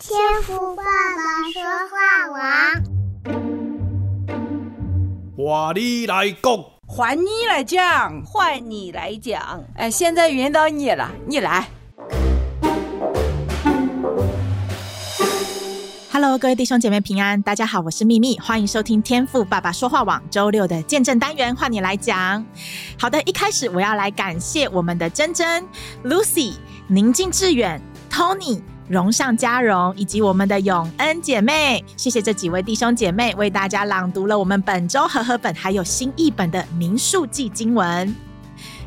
天赋爸爸说话王，话你来讲，换你来讲，换你来讲。哎，现在轮到你了，你来。Hello，各位弟兄姐妹平安，大家好，我是秘密，欢迎收听天赋爸爸说话网周六的见证单元，换你来讲。好的，一开始我要来感谢我们的珍珍、Lucy、宁静致远、Tony、荣上加荣以及我们的永恩姐妹，谢谢这几位弟兄姐妹为大家朗读了我们本周和合本还有新译本的民数记经文。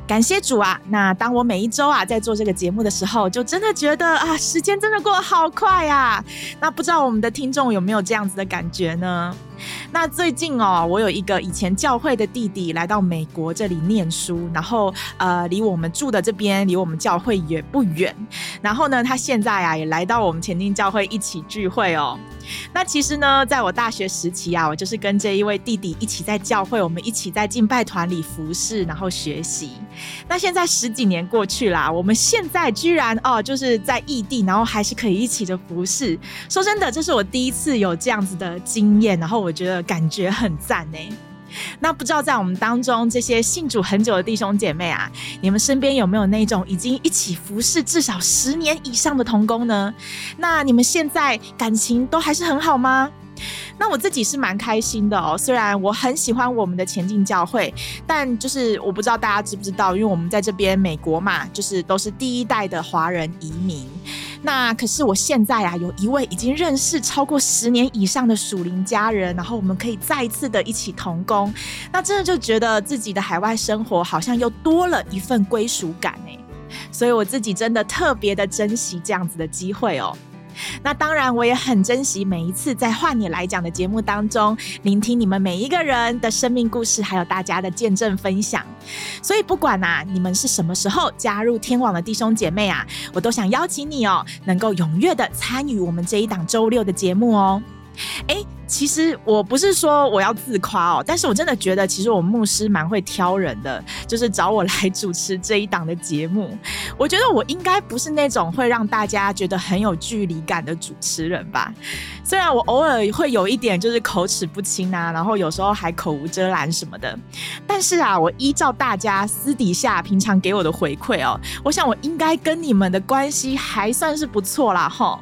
感谢主啊！那当我每一周啊在做这个节目的时候，就真的觉得啊，时间真的过得好快啊！那不知道我们的听众有没有这样子的感觉呢？那最近哦，我有一个以前教会的弟弟来到美国这里念书，然后呃，离我们住的这边离我们教会也不远。然后呢，他现在啊也来到我们前进教会一起聚会哦。那其实呢，在我大学时期啊，我就是跟这一位弟弟一起在教会，我们一起在敬拜团里服侍，然后学习。那现在十几年过去啦，我们现在居然哦，就是在异地，然后还是可以一起的服侍。说真的，这是我第一次有这样子的经验，然后我觉得感觉很赞呢。那不知道在我们当中这些信主很久的弟兄姐妹啊，你们身边有没有那种已经一起服侍至少十年以上的同工呢？那你们现在感情都还是很好吗？那我自己是蛮开心的哦，虽然我很喜欢我们的前进教会，但就是我不知道大家知不知道，因为我们在这边美国嘛，就是都是第一代的华人移民。那可是我现在啊，有一位已经认识超过十年以上的属灵家人，然后我们可以再一次的一起同工，那真的就觉得自己的海外生活好像又多了一份归属感哎，所以我自己真的特别的珍惜这样子的机会哦。那当然，我也很珍惜每一次在换你来讲的节目当中，聆听你们每一个人的生命故事，还有大家的见证分享。所以，不管啊，你们是什么时候加入天网的弟兄姐妹啊，我都想邀请你哦，能够踊跃的参与我们这一档周六的节目哦。诶。其实我不是说我要自夸哦，但是我真的觉得，其实我牧师蛮会挑人的，就是找我来主持这一档的节目。我觉得我应该不是那种会让大家觉得很有距离感的主持人吧。虽然我偶尔会有一点就是口齿不清啊，然后有时候还口无遮拦什么的，但是啊，我依照大家私底下平常给我的回馈哦，我想我应该跟你们的关系还算是不错啦，吼。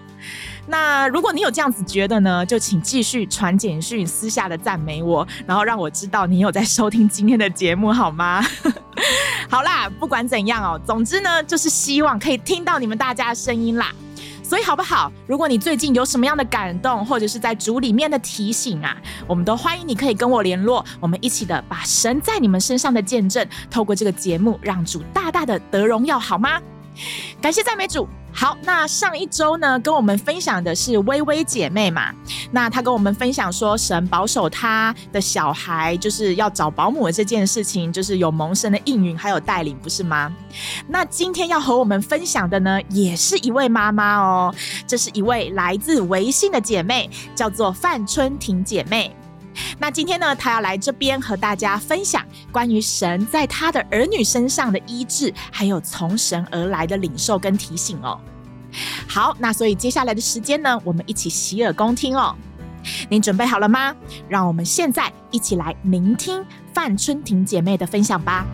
那如果你有这样子觉得呢，就请继续传简讯、私下的赞美我，然后让我知道你有在收听今天的节目，好吗？好啦，不管怎样哦，总之呢，就是希望可以听到你们大家的声音啦。所以好不好？如果你最近有什么样的感动，或者是在主里面的提醒啊，我们都欢迎你可以跟我联络，我们一起的把神在你们身上的见证，透过这个节目，让主大大的得荣耀，好吗？感谢赞美主。好，那上一周呢，跟我们分享的是薇薇姐妹嘛，那她跟我们分享说，神保守她的小孩，就是要找保姆的这件事情，就是有蒙神的应允，还有带领，不是吗？那今天要和我们分享的呢，也是一位妈妈哦，这是一位来自微信的姐妹，叫做范春婷姐妹。那今天呢，她要来这边和大家分享关于神在他的儿女身上的医治，还有从神而来的领受跟提醒哦。好，那所以接下来的时间呢，我们一起洗耳恭听哦。您准备好了吗？让我们现在一起来聆听范春婷姐妹的分享吧。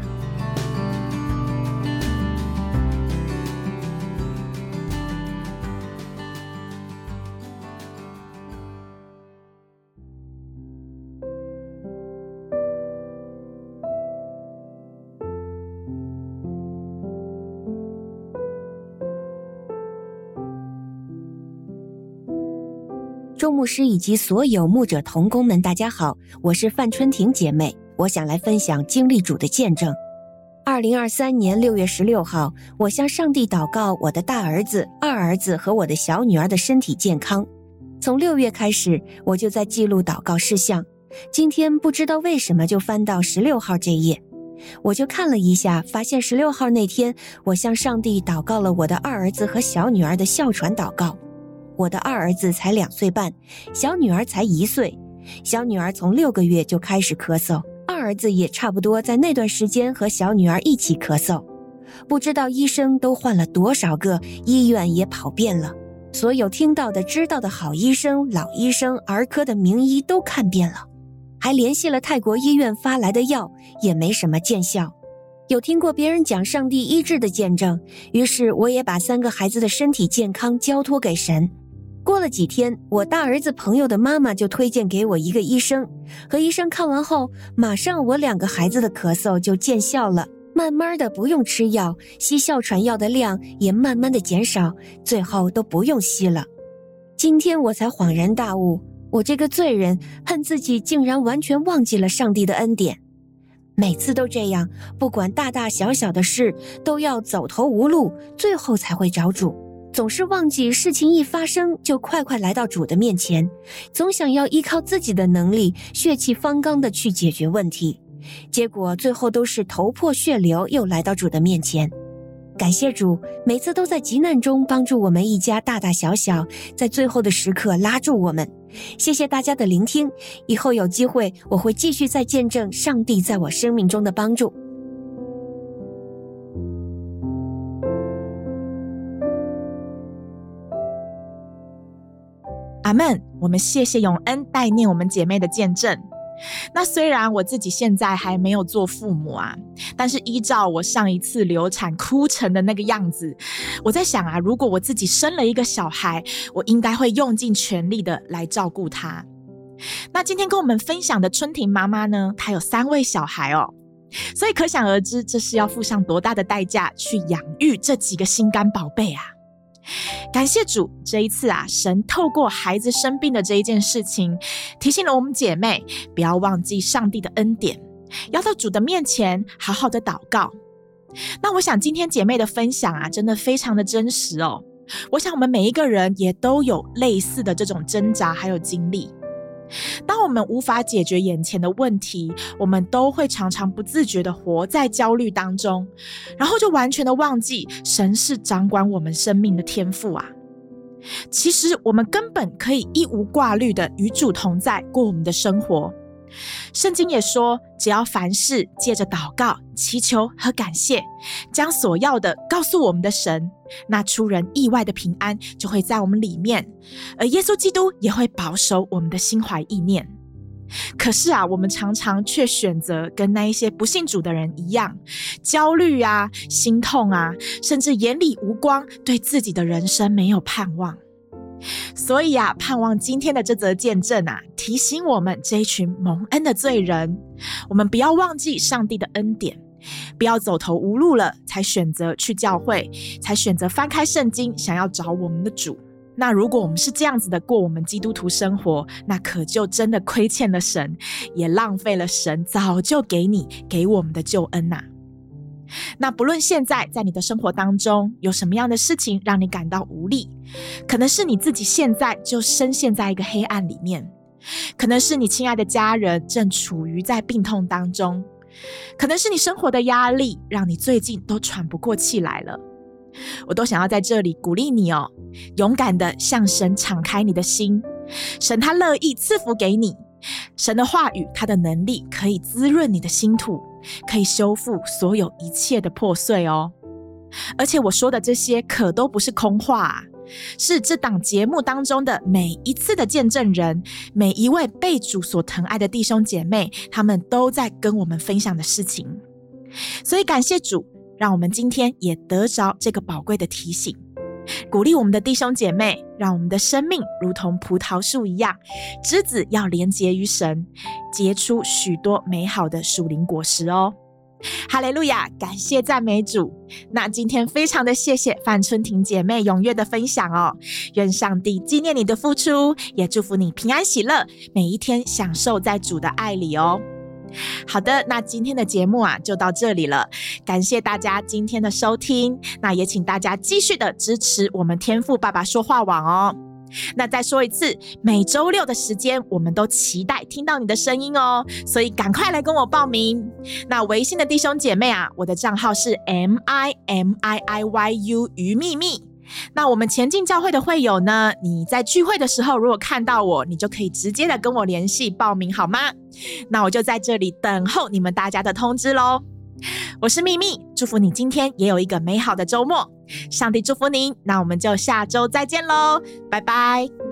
周牧师以及所有牧者同工们，大家好，我是范春婷姐妹，我想来分享经历主的见证。二零二三年六月十六号，我向上帝祷告，我的大儿子、二儿子和我的小女儿的身体健康。从六月开始，我就在记录祷告事项。今天不知道为什么就翻到十六号这页，我就看了一下，发现十六号那天，我向上帝祷告了我的二儿子和小女儿的哮喘祷告。我的二儿子才两岁半，小女儿才一岁。小女儿从六个月就开始咳嗽，二儿子也差不多在那段时间和小女儿一起咳嗽。不知道医生都换了多少个，医院也跑遍了，所有听到的、知道的好医生、老医生、儿科的名医都看遍了，还联系了泰国医院发来的药，也没什么见效。有听过别人讲上帝医治的见证，于是我也把三个孩子的身体健康交托给神。过了几天，我大儿子朋友的妈妈就推荐给我一个医生，和医生看完后，马上我两个孩子的咳嗽就见效了。慢慢的不用吃药，吸哮喘药的量也慢慢的减少，最后都不用吸了。今天我才恍然大悟，我这个罪人恨自己竟然完全忘记了上帝的恩典。每次都这样，不管大大小小的事，都要走投无路，最后才会找主。总是忘记事情一发生就快快来到主的面前，总想要依靠自己的能力，血气方刚的去解决问题。结果最后都是头破血流，又来到主的面前。感谢主，每次都在急难中帮助我们一家大大小小，在最后的时刻拉住我们。谢谢大家的聆听，以后有机会我会继续再见证上帝在我生命中的帮助。阿门。我们谢谢永恩代念我们姐妹的见证。那虽然我自己现在还没有做父母啊，但是依照我上一次流产哭成的那个样子，我在想啊，如果我自己生了一个小孩，我应该会用尽全力的来照顾他。那今天跟我们分享的春婷妈妈呢，她有三位小孩哦，所以可想而知，这是要付上多大的代价去养育这几个心肝宝贝啊！感谢主，这一次啊，神透过孩子生病的这一件事情，提醒了我们姐妹，不要忘记上帝的恩典，要到主的面前好好的祷告。那我想今天姐妹的分享啊，真的非常的真实哦。我想我们每一个人也都有类似的这种挣扎还有经历。当我们无法解决眼前的问题，我们都会常常不自觉的活在焦虑当中，然后就完全的忘记神是掌管我们生命的天赋啊。其实我们根本可以一无挂虑的与主同在，过我们的生活。圣经也说，只要凡事借着祷告、祈求和感谢，将所要的告诉我们的神，那出人意外的平安就会在我们里面，而耶稣基督也会保守我们的心怀意念。可是啊，我们常常却选择跟那一些不信主的人一样，焦虑啊、心痛啊，甚至眼里无光，对自己的人生没有盼望。所以啊，盼望今天的这则见证啊，提醒我们这一群蒙恩的罪人，我们不要忘记上帝的恩典，不要走投无路了才选择去教会，才选择翻开圣经想要找我们的主。那如果我们是这样子的过我们基督徒生活，那可就真的亏欠了神，也浪费了神早就给你给我们的救恩呐、那不论现在在你的生活当中有什么样的事情让你感到无力，可能是你自己现在就深陷在一个黑暗里面，可能是你亲爱的家人正处于在病痛当中，可能是你生活的压力让你最近都喘不过气来了，我都想要在这里鼓励你哦，勇敢的向神敞开你的心，神他乐意赐福给你。神的话语，他的能力可以滋润你的心土，可以修复所有一切的破碎哦。而且我说的这些可都不是空话，是这档节目当中的每一次的见证人，每一位被主所疼爱的弟兄姐妹，他们都在跟我们分享的事情。所以感谢主，让我们今天也得着这个宝贵的提醒。鼓励我们的弟兄姐妹，让我们的生命如同葡萄树一样，枝子要连结于神，结出许多美好的属灵果实哦。哈利路亚，感谢赞美主。那今天非常的谢谢范春婷姐妹踊跃的分享哦。愿上帝纪念你的付出，也祝福你平安喜乐，每一天享受在主的爱里哦。好的，那今天的节目啊就到这里了，感谢大家今天的收听，那也请大家继续的支持我们天赋爸爸说话网哦。那再说一次，每周六的时间，我们都期待听到你的声音哦，所以赶快来跟我报名。那微信的弟兄姐妹啊，我的账号是 M I M I I Y U 于秘密。那我们前进教会的会友呢？你在聚会的时候，如果看到我，你就可以直接的跟我联系报名，好吗？那我就在这里等候你们大家的通知喽。我是秘密，祝福你今天也有一个美好的周末。上帝祝福您，那我们就下周再见喽，拜拜。